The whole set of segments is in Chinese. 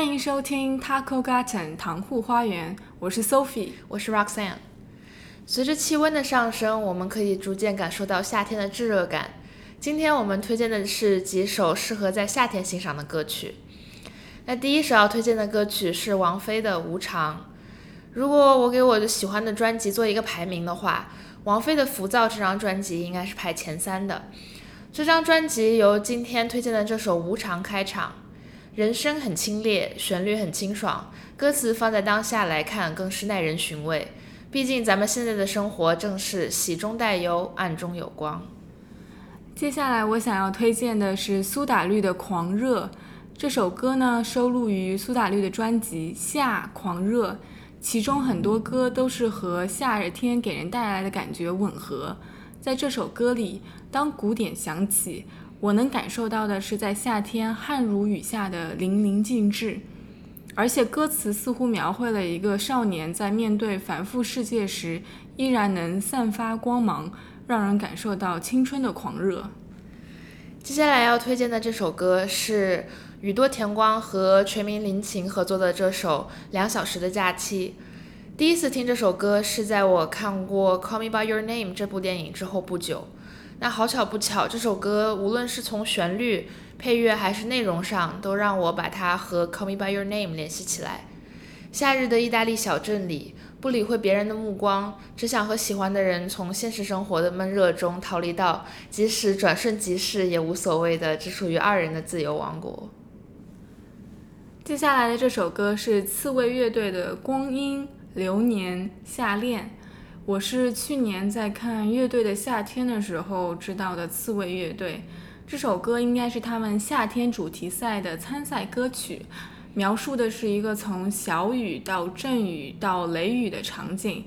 欢迎收听 Taco Garden 糖户花园，我是 Sophie，我是 Roxanne。随着气温的上升，我们可以逐渐感受到夏天的炙热感。今天我们推荐的是几首适合在夏天欣赏的歌曲。那第一首要推荐的歌曲是王菲的《无常》。如果我给我的喜欢的专辑做一个排名的话，王菲的《浮躁》这张专辑应该是排前三的。这张专辑由今天推荐的这首《无常》开场。人声很清冽，旋律很清爽，歌词放在当下来看更是耐人寻味。毕竟咱们现在的生活正是喜中带忧，暗中有光。接下来我想要推荐的是苏打绿的《狂热》这首歌呢，收录于苏打绿的专辑《夏狂热》，其中很多歌都是和夏日天给人带来的感觉吻合。在这首歌里，当鼓点响起。我能感受到的是，在夏天汗如雨下的淋漓尽致，而且歌词似乎描绘了一个少年在面对繁复世界时，依然能散发光芒，让人感受到青春的狂热。接下来要推荐的这首歌是宇多田光和全民林檎合作的这首《两小时的假期》。第一次听这首歌是在我看过《Call Me by Your Name》这部电影之后不久。那好巧不巧，这首歌无论是从旋律、配乐还是内容上，都让我把它和《Call Me by Your Name》联系起来。夏日的意大利小镇里，不理会别人的目光，只想和喜欢的人从现实生活的闷热中逃离到即使转瞬即逝也无所谓的只属于二人的自由王国。接下来的这首歌是刺猬乐队的《光阴流年夏恋》。我是去年在看乐队的夏天的时候知道的刺猬乐队，这首歌应该是他们夏天主题赛的参赛歌曲，描述的是一个从小雨到阵雨到雷雨的场景。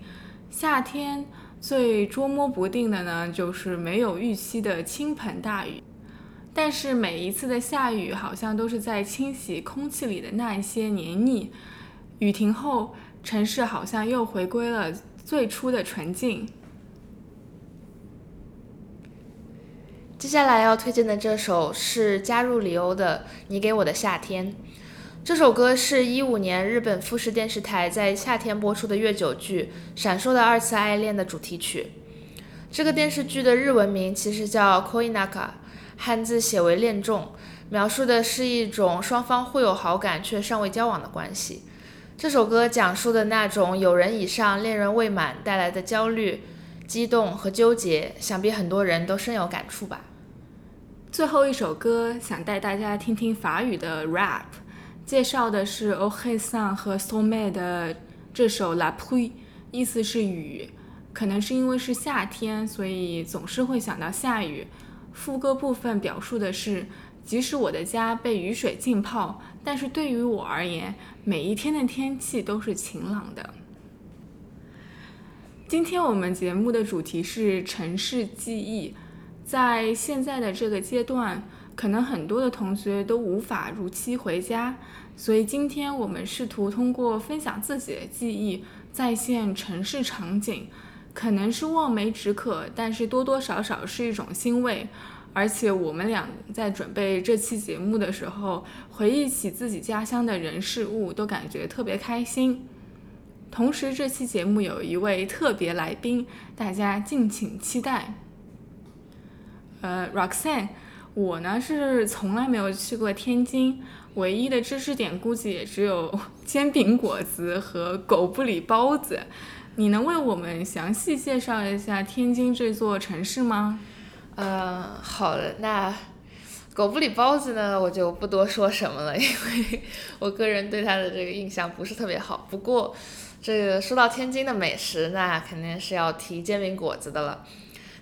夏天最捉摸不定的呢，就是没有预期的倾盆大雨，但是每一次的下雨好像都是在清洗空气里的那一些黏腻。雨停后，城市好像又回归了。最初的纯净。接下来要推荐的这首是加入里欧的《你给我的夏天》。这首歌是一五年日本富士电视台在夏天播出的月久剧《闪烁的二次爱恋》的主题曲。这个电视剧的日文名其实叫《Koinaka》，汉字写为“恋重”，描述的是一种双方互有好感却尚未交往的关系。这首歌讲述的那种有人以上恋人未满带来的焦虑、激动和纠结，想必很多人都深有感触吧。最后一首歌想带大家听听法语的 rap，介绍的是 o h e s a n 和 s o m e 的这首 La Pluie，意思是雨。可能是因为是夏天，所以总是会想到下雨。副歌部分表述的是。即使我的家被雨水浸泡，但是对于我而言，每一天的天气都是晴朗的。今天我们节目的主题是城市记忆。在现在的这个阶段，可能很多的同学都无法如期回家，所以今天我们试图通过分享自己的记忆，再现城市场景。可能是望梅止渴，但是多多少少是一种欣慰。而且我们俩在准备这期节目的时候，回忆起自己家乡的人事物，都感觉特别开心。同时，这期节目有一位特别来宾，大家敬请期待。呃，Roxanne，我呢是从来没有去过天津，唯一的知识点估计也只有 煎饼果子和狗不理包子。你能为我们详细介绍一下天津这座城市吗？嗯，好的，那狗不理包子呢，我就不多说什么了，因为我个人对它的这个印象不是特别好。不过，这个说到天津的美食，那肯定是要提煎饼果子的了。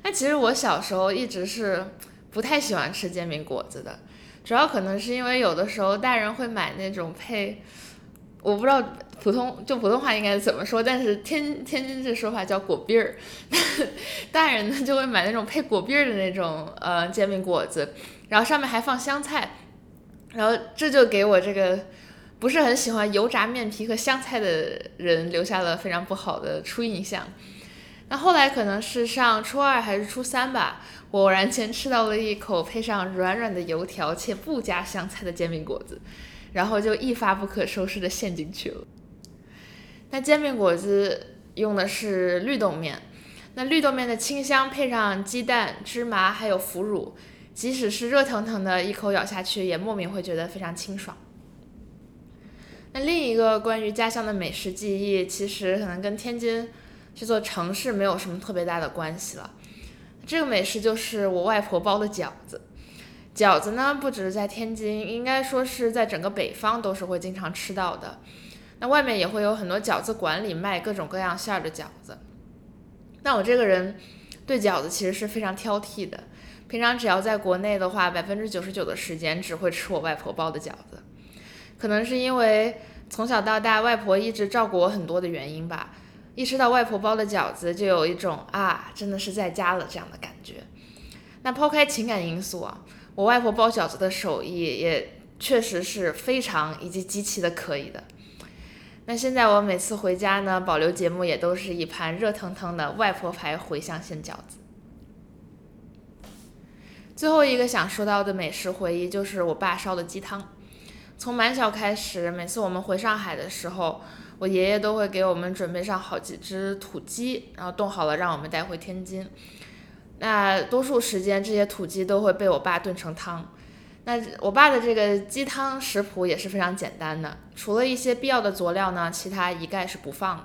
那其实我小时候一直是不太喜欢吃煎饼果子的，主要可能是因为有的时候大人会买那种配，我不知道。普通就普通话应该怎么说？但是天天津这说法叫果篦儿，大人呢就会买那种配果篦儿的那种呃煎饼果子，然后上面还放香菜，然后这就给我这个不是很喜欢油炸面皮和香菜的人留下了非常不好的初印象。那后来可能是上初二还是初三吧，我偶然间吃到了一口配上软软的油条且不加香菜的煎饼果子。然后就一发不可收拾的陷进去了。那煎饼果子用的是绿豆面，那绿豆面的清香配上鸡蛋、芝麻还有腐乳，即使是热腾腾的，一口咬下去也莫名会觉得非常清爽。那另一个关于家乡的美食记忆，其实可能跟天津这座城市没有什么特别大的关系了。这个美食就是我外婆包的饺子。饺子呢，不只是在天津，应该说是在整个北方都是会经常吃到的。那外面也会有很多饺子馆里卖各种各样馅儿的饺子。那我这个人对饺子其实是非常挑剔的，平常只要在国内的话，百分之九十九的时间只会吃我外婆包的饺子。可能是因为从小到大外婆一直照顾我很多的原因吧，一吃到外婆包的饺子，就有一种啊，真的是在家了这样的感觉。那抛开情感因素啊，我外婆包饺子的手艺也确实是非常以及极其的可以的。那现在我每次回家呢，保留节目也都是一盘热腾腾的外婆牌茴香馅饺子。最后一个想说到的美食回忆就是我爸烧的鸡汤。从蛮小开始，每次我们回上海的时候，我爷爷都会给我们准备上好几只土鸡，然后冻好了让我们带回天津。那多数时间，这些土鸡都会被我爸炖成汤。那我爸的这个鸡汤食谱也是非常简单的，除了一些必要的佐料呢，其他一概是不放的。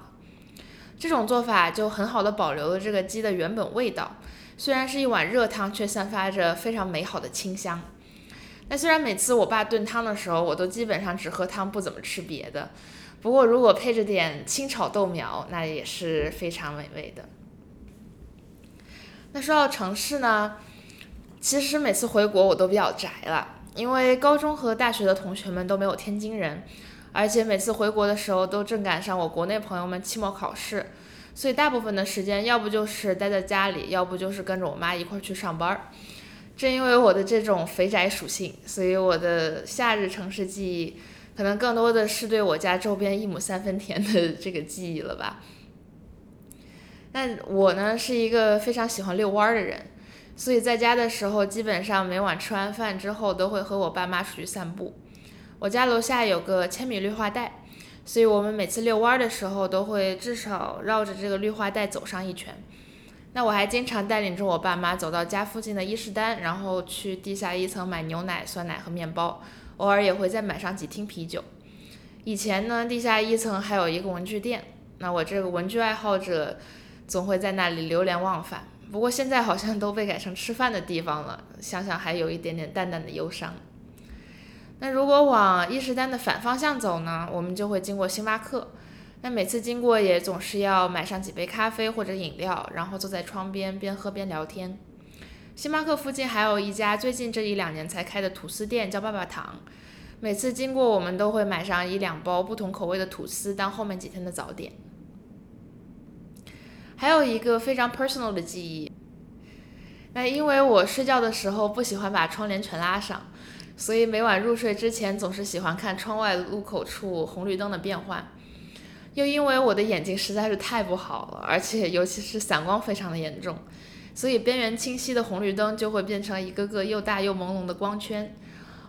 这种做法就很好的保留了这个鸡的原本味道，虽然是一碗热汤，却散发着非常美好的清香。那虽然每次我爸炖汤的时候，我都基本上只喝汤，不怎么吃别的。不过如果配着点清炒豆苗，那也是非常美味的。那说到城市呢，其实每次回国我都比较宅了，因为高中和大学的同学们都没有天津人，而且每次回国的时候都正赶上我国内朋友们期末考试，所以大部分的时间要不就是待在家里，要不就是跟着我妈一块儿去上班儿。正因为我的这种肥宅属性，所以我的夏日城市记忆可能更多的是对我家周边一亩三分田的这个记忆了吧。那我呢是一个非常喜欢遛弯儿的人，所以在家的时候，基本上每晚吃完饭之后都会和我爸妈出去散步。我家楼下有个千米绿化带，所以我们每次遛弯儿的时候都会至少绕着这个绿化带走上一圈。那我还经常带领着我爸妈走到家附近的伊势丹，然后去地下一层买牛奶、酸奶和面包，偶尔也会再买上几听啤酒。以前呢，地下一层还有一个文具店，那我这个文具爱好者总会在那里流连忘返。不过现在好像都被改成吃饭的地方了，想想还有一点点淡淡的忧伤。那如果往伊势丹的反方向走呢，我们就会经过星巴克。那每次经过也总是要买上几杯咖啡或者饮料，然后坐在窗边边喝边聊天。星巴克附近还有一家最近这一两年才开的吐司店，叫爸爸糖。每次经过我们都会买上一两包不同口味的吐司当后面几天的早点。还有一个非常 personal 的记忆，那因为我睡觉的时候不喜欢把窗帘全拉上，所以每晚入睡之前总是喜欢看窗外路口处红绿灯的变换。又因为我的眼睛实在是太不好了，而且尤其是散光非常的严重，所以边缘清晰的红绿灯就会变成一个个又大又朦胧的光圈。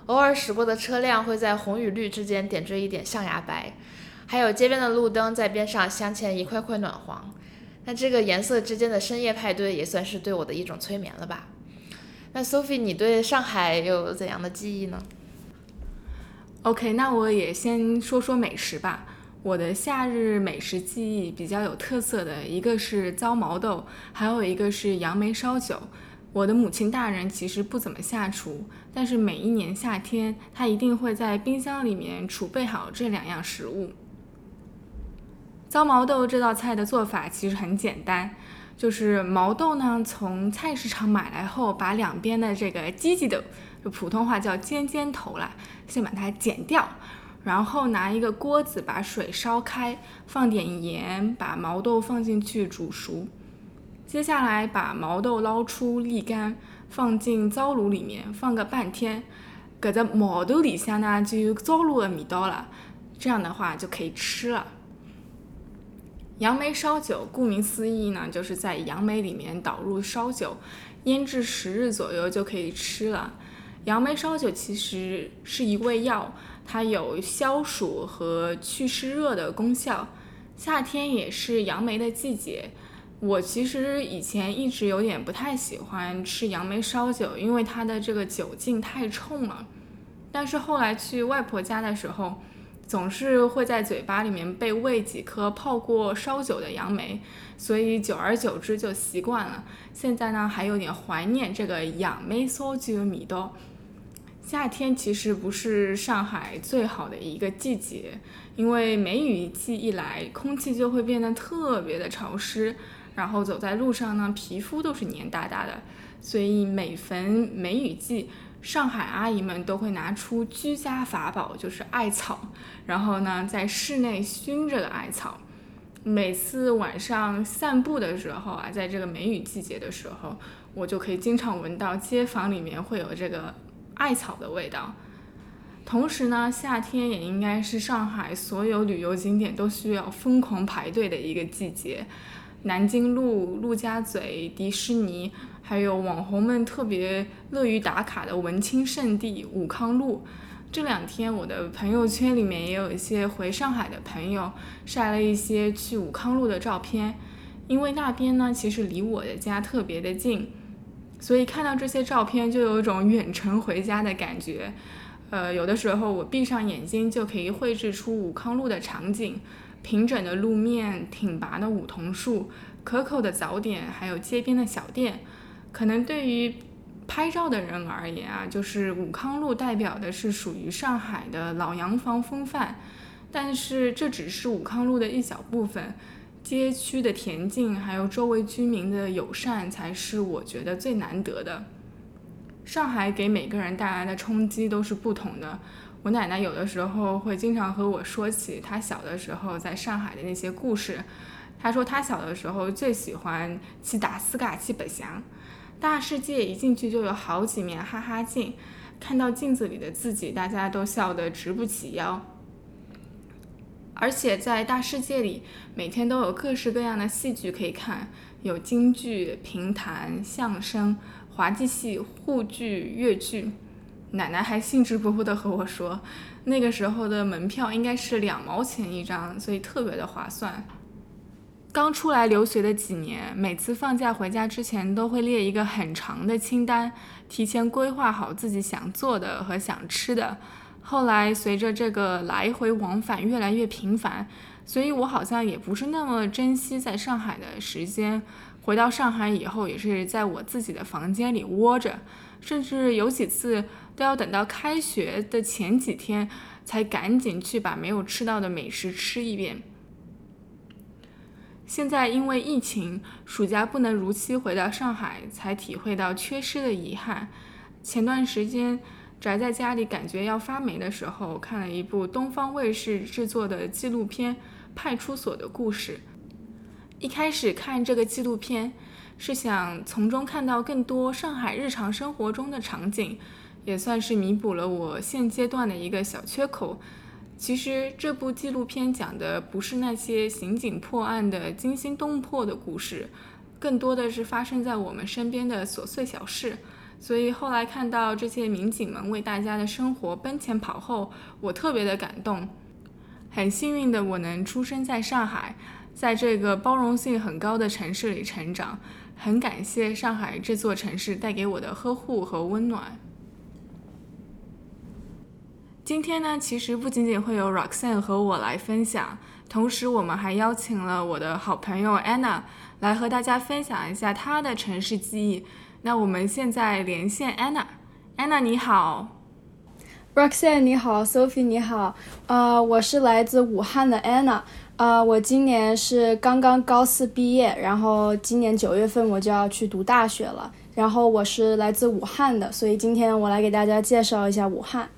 偶尔驶过的车辆会在红与绿之间点缀一点象牙白，还有街边的路灯在边上镶嵌一块块暖黄。那这个颜色之间的深夜派对也算是对我的一种催眠了吧？那 Sophie，你对上海有怎样的记忆呢？OK，那我也先说说美食吧。我的夏日美食记忆比较有特色的一个是糟毛豆，还有一个是杨梅烧酒。我的母亲大人其实不怎么下厨，但是每一年夏天，她一定会在冰箱里面储备好这两样食物。糟毛豆这道菜的做法其实很简单，就是毛豆呢从菜市场买来后，把两边的这个鸡鸡的，就普通话叫尖尖头啦，先把它剪掉。然后拿一个锅子把水烧开，放点盐，把毛豆放进去煮熟。接下来把毛豆捞出沥干，放进糟炉里面放个半天。搁在毛豆里下呢，就有糟炉的味道了。这样的话就可以吃了。杨梅烧酒，顾名思义呢，就是在杨梅里面倒入烧酒，腌制十日左右就可以吃了。杨梅烧酒其实是一味药，它有消暑和祛湿热的功效。夏天也是杨梅的季节。我其实以前一直有点不太喜欢吃杨梅烧酒，因为它的这个酒劲太冲了。但是后来去外婆家的时候，总是会在嘴巴里面被喂几颗泡过烧酒的杨梅，所以久而久之就习惯了。现在呢，还有点怀念这个杨梅烧酒的味道。夏天其实不是上海最好的一个季节，因为梅雨季一来，空气就会变得特别的潮湿。然后走在路上呢，皮肤都是黏哒哒的，所以每逢梅雨季，上海阿姨们都会拿出居家法宝，就是艾草，然后呢，在室内熏这个艾草。每次晚上散步的时候啊，在这个梅雨季节的时候，我就可以经常闻到街坊里面会有这个艾草的味道。同时呢，夏天也应该是上海所有旅游景点都需要疯狂排队的一个季节。南京路、陆家嘴、迪士尼，还有网红们特别乐于打卡的文青圣地武康路。这两天我的朋友圈里面也有一些回上海的朋友晒了一些去武康路的照片，因为那边呢其实离我的家特别的近，所以看到这些照片就有一种远程回家的感觉。呃，有的时候我闭上眼睛就可以绘制出武康路的场景。平整的路面，挺拔的梧桐树，可口的早点，还有街边的小店。可能对于拍照的人而言啊，就是武康路代表的是属于上海的老洋房风范。但是这只是武康路的一小部分，街区的恬静，还有周围居民的友善，才是我觉得最难得的。上海给每个人带来的冲击都是不同的。我奶奶有的时候会经常和我说起她小的时候在上海的那些故事。她说她小的时候最喜欢去打斯卡去北翔，大世界一进去就有好几面哈哈镜，看到镜子里的自己，大家都笑得直不起腰。而且在大世界里，每天都有各式各样的戏剧可以看，有京剧、评弹、相声、滑稽戏、沪剧、粤剧。奶奶还兴致勃勃地和我说，那个时候的门票应该是两毛钱一张，所以特别的划算。刚出来留学的几年，每次放假回家之前都会列一个很长的清单，提前规划好自己想做的和想吃的。后来随着这个来回往返越来越频繁，所以我好像也不是那么珍惜在上海的时间。回到上海以后，也是在我自己的房间里窝着，甚至有几次。都要等到开学的前几天，才赶紧去把没有吃到的美食吃一遍。现在因为疫情，暑假不能如期回到上海，才体会到缺失的遗憾。前段时间宅在家里感觉要发霉的时候，看了一部东方卫视制作的纪录片《派出所的故事》。一开始看这个纪录片，是想从中看到更多上海日常生活中的场景。也算是弥补了我现阶段的一个小缺口。其实这部纪录片讲的不是那些刑警破案的惊心动魄的故事，更多的是发生在我们身边的琐碎小事。所以后来看到这些民警们为大家的生活奔前跑后，我特别的感动。很幸运的我能出生在上海，在这个包容性很高的城市里成长，很感谢上海这座城市带给我的呵护和温暖。今天呢，其实不仅仅会有 Roxanne 和我来分享，同时我们还邀请了我的好朋友 Anna 来和大家分享一下她的城市记忆。那我们现在连线 Anna，Anna 你好，Roxanne 你好，Sophie 你好，呃，我是来自武汉的 Anna，呃，我今年是刚刚高四毕业，然后今年九月份我就要去读大学了，然后我是来自武汉的，所以今天我来给大家介绍一下武汉。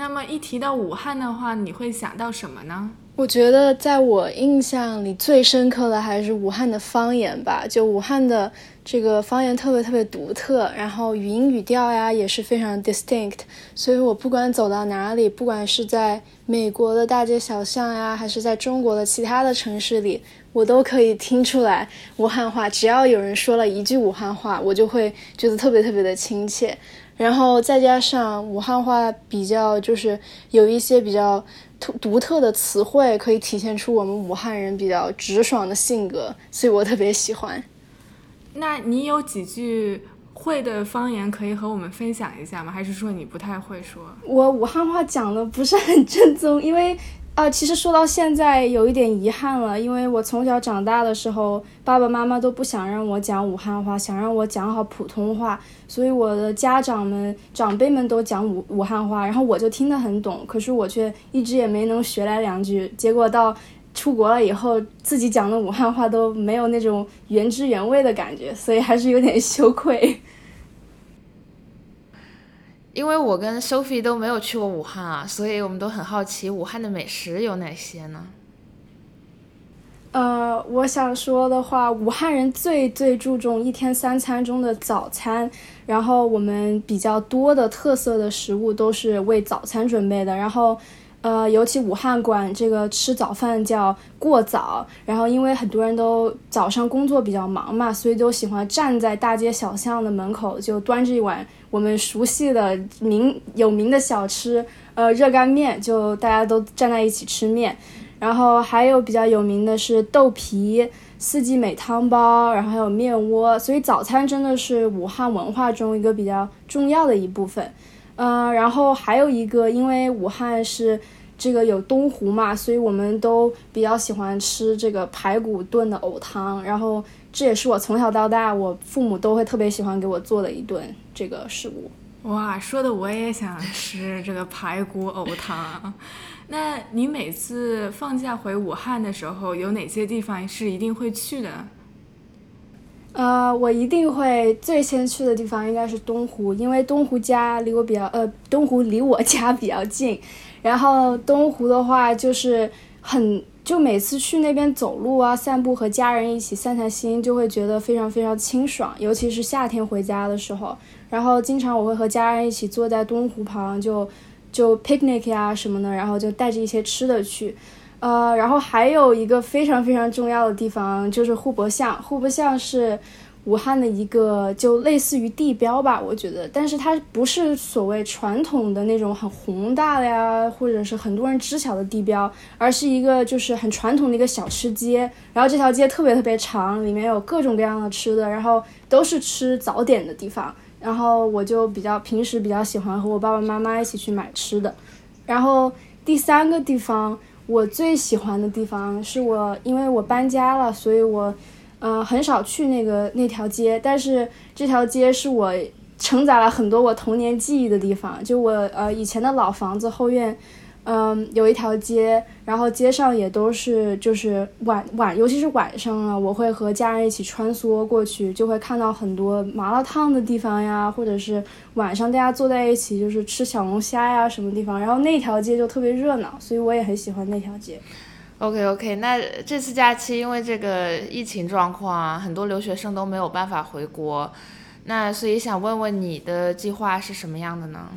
那么一提到武汉的话，你会想到什么呢？我觉得在我印象里最深刻的还是武汉的方言吧。就武汉的这个方言特别特别独特，然后语音语调呀也是非常 distinct。所以我不管走到哪里，不管是在美国的大街小巷呀，还是在中国的其他的城市里，我都可以听出来武汉话。只要有人说了一句武汉话，我就会觉得特别特别的亲切。然后再加上武汉话比较就是有一些比较独独特的词汇，可以体现出我们武汉人比较直爽的性格，所以我特别喜欢。那你有几句会的方言可以和我们分享一下吗？还是说你不太会说？我武汉话讲的不是很正宗，因为。啊，其实说到现在有一点遗憾了，因为我从小长大的时候，爸爸妈妈都不想让我讲武汉话，想让我讲好普通话，所以我的家长们、长辈们都讲武武汉话，然后我就听得很懂，可是我却一直也没能学来两句，结果到出国了以后，自己讲的武汉话都没有那种原汁原味的感觉，所以还是有点羞愧。因为我跟 Sophie 都没有去过武汉啊，所以我们都很好奇武汉的美食有哪些呢？呃，我想说的话，武汉人最最注重一天三餐中的早餐，然后我们比较多的特色的食物都是为早餐准备的，然后。呃，尤其武汉管这个吃早饭叫过早，然后因为很多人都早上工作比较忙嘛，所以都喜欢站在大街小巷的门口，就端着一碗我们熟悉的名有名的小吃，呃，热干面，就大家都站在一起吃面。然后还有比较有名的是豆皮、四季美汤包，然后还有面窝，所以早餐真的是武汉文化中一个比较重要的一部分。嗯，然后还有一个，因为武汉是这个有东湖嘛，所以我们都比较喜欢吃这个排骨炖的藕汤。然后这也是我从小到大，我父母都会特别喜欢给我做的一顿这个食物。哇，说的我也想吃这个排骨藕汤。那你每次放假回武汉的时候，有哪些地方是一定会去的？呃，我一定会最先去的地方应该是东湖，因为东湖家离我比较，呃，东湖离我家比较近。然后东湖的话，就是很，就每次去那边走路啊、散步，和家人一起散散心，就会觉得非常非常清爽。尤其是夏天回家的时候，然后经常我会和家人一起坐在东湖旁，就就 picnic 呀什么的，然后就带着一些吃的去。呃，然后还有一个非常非常重要的地方就是户伯巷。户伯巷是武汉的一个就类似于地标吧，我觉得，但是它不是所谓传统的那种很宏大的呀，或者是很多人知晓的地标，而是一个就是很传统的一个小吃街。然后这条街特别特别长，里面有各种各样的吃的，然后都是吃早点的地方。然后我就比较平时比较喜欢和我爸爸妈妈一起去买吃的。然后第三个地方。我最喜欢的地方是我，因为我搬家了，所以我，呃，很少去那个那条街。但是这条街是我承载了很多我童年记忆的地方，就我呃以前的老房子后院。嗯，有一条街，然后街上也都是，就是晚晚，尤其是晚上啊，我会和家人一起穿梭过去，就会看到很多麻辣烫的地方呀，或者是晚上大家坐在一起就是吃小龙虾呀什么地方，然后那条街就特别热闹，所以我也很喜欢那条街。OK OK，那这次假期因为这个疫情状况，很多留学生都没有办法回国，那所以想问问你的计划是什么样的呢？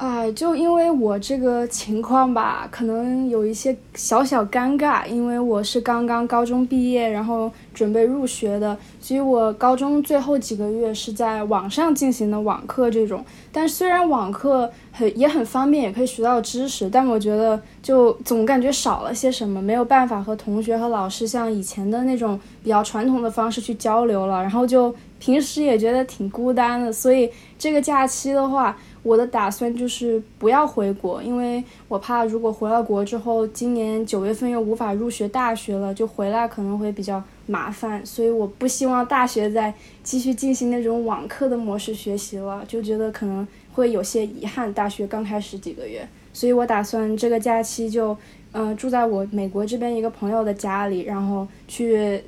啊，就因为我这个情况吧，可能有一些小小尴尬，因为我是刚刚高中毕业，然后准备入学的，所以我高中最后几个月是在网上进行的网课这种。但虽然网课很也很方便，也可以学到知识，但我觉得就总感觉少了些什么，没有办法和同学和老师像以前的那种比较传统的方式去交流了，然后就平时也觉得挺孤单的，所以这个假期的话。我的打算就是不要回国，因为我怕如果回了国之后，今年九月份又无法入学大学了，就回来可能会比较麻烦，所以我不希望大学再继续进行那种网课的模式学习了，就觉得可能会有些遗憾。大学刚开始几个月，所以我打算这个假期就，嗯，住在我美国这边一个朋友的家里，然后去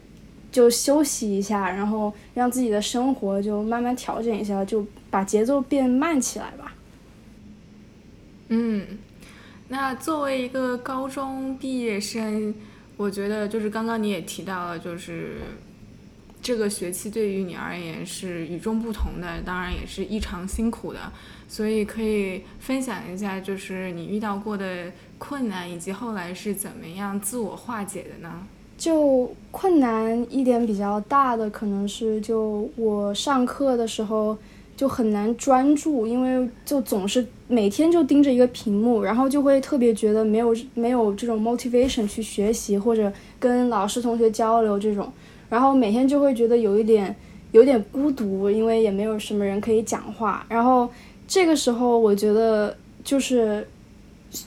就休息一下，然后让自己的生活就慢慢调整一下，就。把节奏变慢起来吧。嗯，那作为一个高中毕业生，我觉得就是刚刚你也提到了，就是这个学期对于你而言是与众不同的，当然也是异常辛苦的。所以可以分享一下，就是你遇到过的困难，以及后来是怎么样自我化解的呢？就困难一点比较大的，可能是就我上课的时候就很难专注，因为就总是每天就盯着一个屏幕，然后就会特别觉得没有没有这种 motivation 去学习或者跟老师同学交流这种，然后每天就会觉得有一点有点孤独，因为也没有什么人可以讲话，然后这个时候我觉得就是。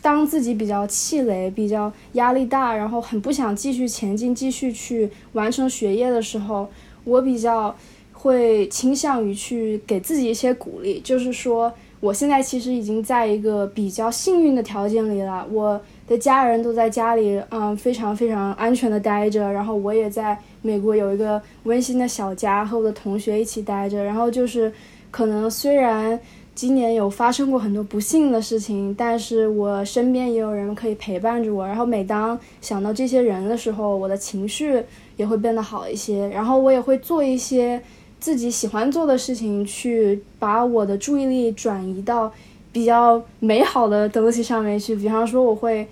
当自己比较气馁、比较压力大，然后很不想继续前进、继续去完成学业的时候，我比较会倾向于去给自己一些鼓励，就是说，我现在其实已经在一个比较幸运的条件里了。我的家人都在家里，嗯，非常非常安全的待着，然后我也在美国有一个温馨的小家，和我的同学一起待着。然后就是，可能虽然。今年有发生过很多不幸的事情，但是我身边也有人可以陪伴着我。然后每当想到这些人的时候，我的情绪也会变得好一些。然后我也会做一些自己喜欢做的事情，去把我的注意力转移到比较美好的东西上面去。比方说，我会。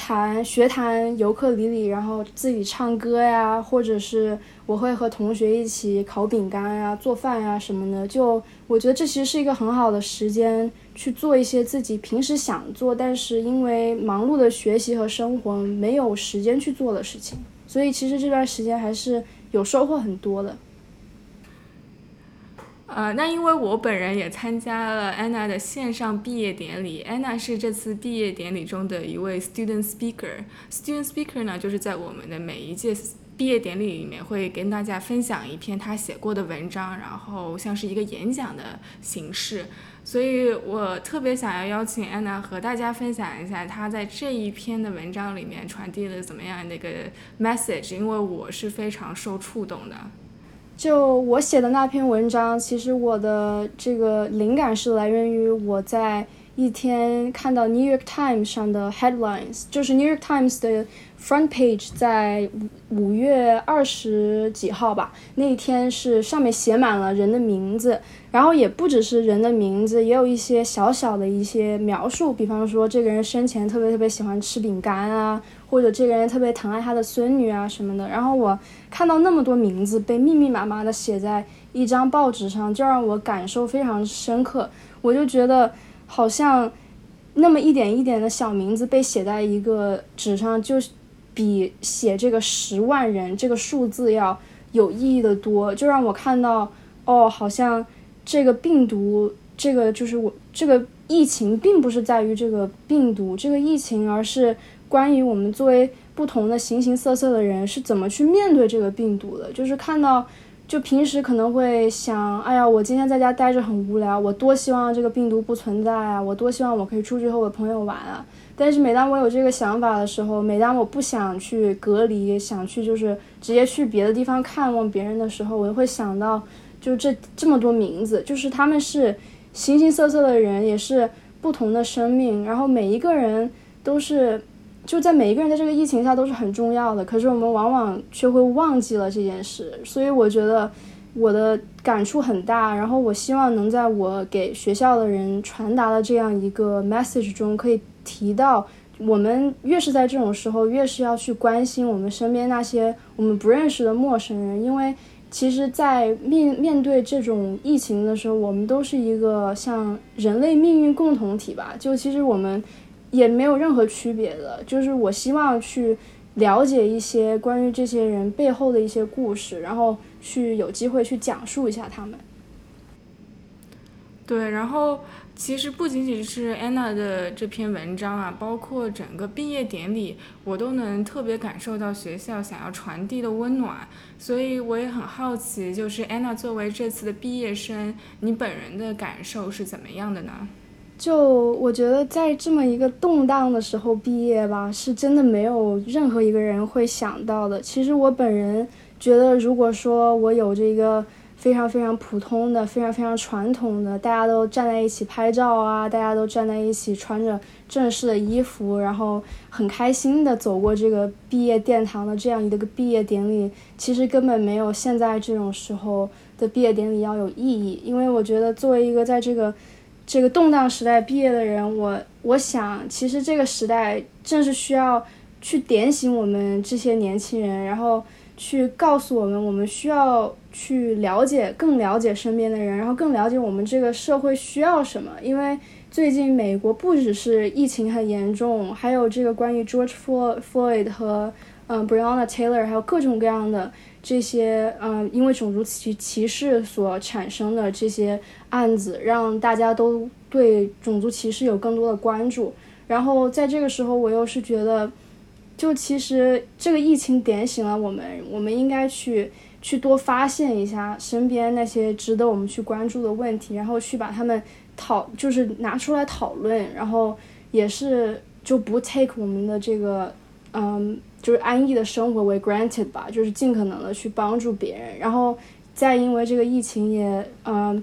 弹学弹尤克里里，然后自己唱歌呀，或者是我会和同学一起烤饼干呀、做饭呀什么的。就我觉得这其实是一个很好的时间去做一些自己平时想做，但是因为忙碌的学习和生活没有时间去做的事情。所以其实这段时间还是有收获很多的。呃，那因为我本人也参加了安娜的线上毕业典礼，安娜是这次毕业典礼中的一位 student speaker。student speaker 呢，就是在我们的每一届毕业典礼里面会跟大家分享一篇他写过的文章，然后像是一个演讲的形式。所以我特别想要邀请安娜和大家分享一下她在这一篇的文章里面传递了怎么样的一个 message，因为我是非常受触动的。就我写的那篇文章，其实我的这个灵感是来源于我在一天看到《New York Times》上的 headlines，就是《New York Times》的 front page，在五月二十几号吧，那一天是上面写满了人的名字，然后也不只是人的名字，也有一些小小的一些描述，比方说这个人生前特别特别喜欢吃饼干啊。或者这个人特别疼爱他的孙女啊什么的，然后我看到那么多名字被密密麻麻的写在一张报纸上，就让我感受非常深刻。我就觉得好像那么一点一点的小名字被写在一个纸上，就比写这个十万人这个数字要有意义的多。就让我看到，哦，好像这个病毒，这个就是我这个疫情，并不是在于这个病毒这个疫情，而是。关于我们作为不同的形形色色的人是怎么去面对这个病毒的，就是看到，就平时可能会想，哎呀，我今天在家待着很无聊，我多希望这个病毒不存在啊，我多希望我可以出去和我朋友玩啊。但是每当我有这个想法的时候，每当我不想去隔离，想去就是直接去别的地方看望别人的时候，我就会想到，就这这么多名字，就是他们是形形色色的人，也是不同的生命，然后每一个人都是。就在每一个人在这个疫情下都是很重要的，可是我们往往却会忘记了这件事，所以我觉得我的感触很大。然后我希望能在我给学校的人传达的这样一个 message 中，可以提到我们越是在这种时候，越是要去关心我们身边那些我们不认识的陌生人，因为其实，在面面对这种疫情的时候，我们都是一个像人类命运共同体吧。就其实我们。也没有任何区别的，就是我希望去了解一些关于这些人背后的一些故事，然后去有机会去讲述一下他们。对，然后其实不仅仅是安娜的这篇文章啊，包括整个毕业典礼，我都能特别感受到学校想要传递的温暖，所以我也很好奇，就是安娜作为这次的毕业生，你本人的感受是怎么样的呢？就我觉得，在这么一个动荡的时候毕业吧，是真的没有任何一个人会想到的。其实我本人觉得，如果说我有这个非常非常普通的、非常非常传统的，大家都站在一起拍照啊，大家都站在一起穿着正式的衣服，然后很开心的走过这个毕业殿堂的这样一个毕业典礼，其实根本没有现在这种时候的毕业典礼要有意义。因为我觉得，作为一个在这个这个动荡时代毕业的人，我我想，其实这个时代正是需要去点醒我们这些年轻人，然后去告诉我们，我们需要去了解，更了解身边的人，然后更了解我们这个社会需要什么。因为最近美国不只是疫情很严重，还有这个关于 George Floyd 和嗯 Breonna Taylor，还有各种各样的这些嗯因为种族歧歧视所产生的这些案子，让大家都对种族歧视有更多的关注。然后在这个时候，我又是觉得。就其实这个疫情点醒了我们，我们应该去去多发现一下身边那些值得我们去关注的问题，然后去把他们讨就是拿出来讨论，然后也是就不 take 我们的这个嗯就是安逸的生活为 granted 吧，就是尽可能的去帮助别人，然后再因为这个疫情也嗯。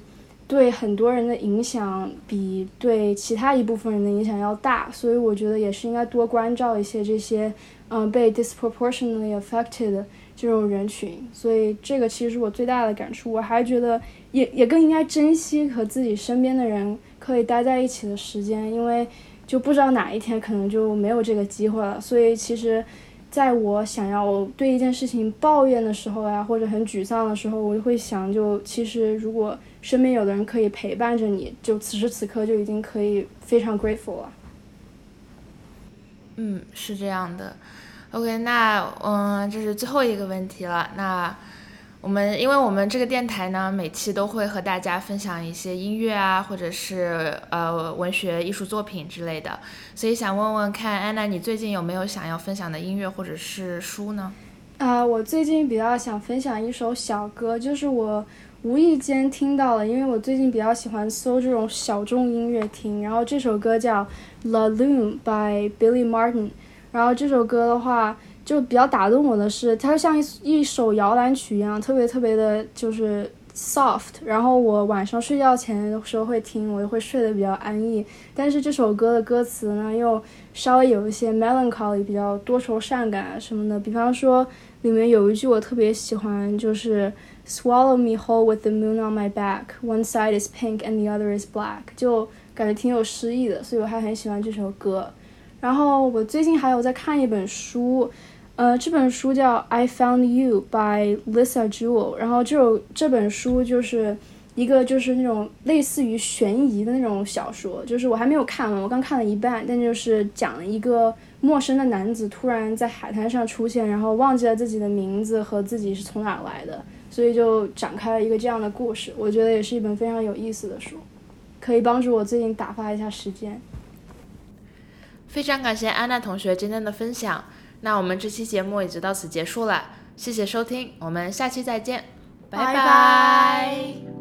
对很多人的影响比对其他一部分人的影响要大，所以我觉得也是应该多关照一些这些，嗯，被 disproportionately affected 的这种人群。所以这个其实是我最大的感触。我还觉得也也更应该珍惜和自己身边的人可以待在一起的时间，因为就不知道哪一天可能就没有这个机会了。所以其实，在我想要对一件事情抱怨的时候呀，或者很沮丧的时候，我就会想，就其实如果。身边有的人可以陪伴着你，就此时此刻就已经可以非常 grateful 了。嗯，是这样的。OK，那嗯，这是最后一个问题了。那我们，因为我们这个电台呢，每期都会和大家分享一些音乐啊，或者是呃文学艺术作品之类的，所以想问问看，安娜，你最近有没有想要分享的音乐或者是书呢？啊，我最近比较想分享一首小歌，就是我。无意间听到了，因为我最近比较喜欢搜这种小众音乐听，然后这首歌叫《La Lune》by Billy Martin，然后这首歌的话就比较打动我的是，它像一一首摇篮曲一样，特别特别的就是 soft，然后我晚上睡觉前的时候会听，我就会睡得比较安逸。但是这首歌的歌词呢，又稍微有一些 melancholy，比较多愁善感什么的。比方说里面有一句我特别喜欢，就是。Swallow me whole with the moon on my back. One side is pink and the other is black. 就感觉挺有诗意的，所以我还很喜欢这首歌。然后我最近还有在看一本书，呃，这本书叫《I Found You》by Lisa Jewell。然后这这本书就是一个就是那种类似于悬疑的那种小说，就是我还没有看完，我刚看了一半，但就是讲了一个陌生的男子突然在海滩上出现，然后忘记了自己的名字和自己是从哪来的。所以就展开了一个这样的故事，我觉得也是一本非常有意思的书，可以帮助我最近打发一下时间。非常感谢安娜同学今天的分享，那我们这期节目也就到此结束了，谢谢收听，我们下期再见，拜拜。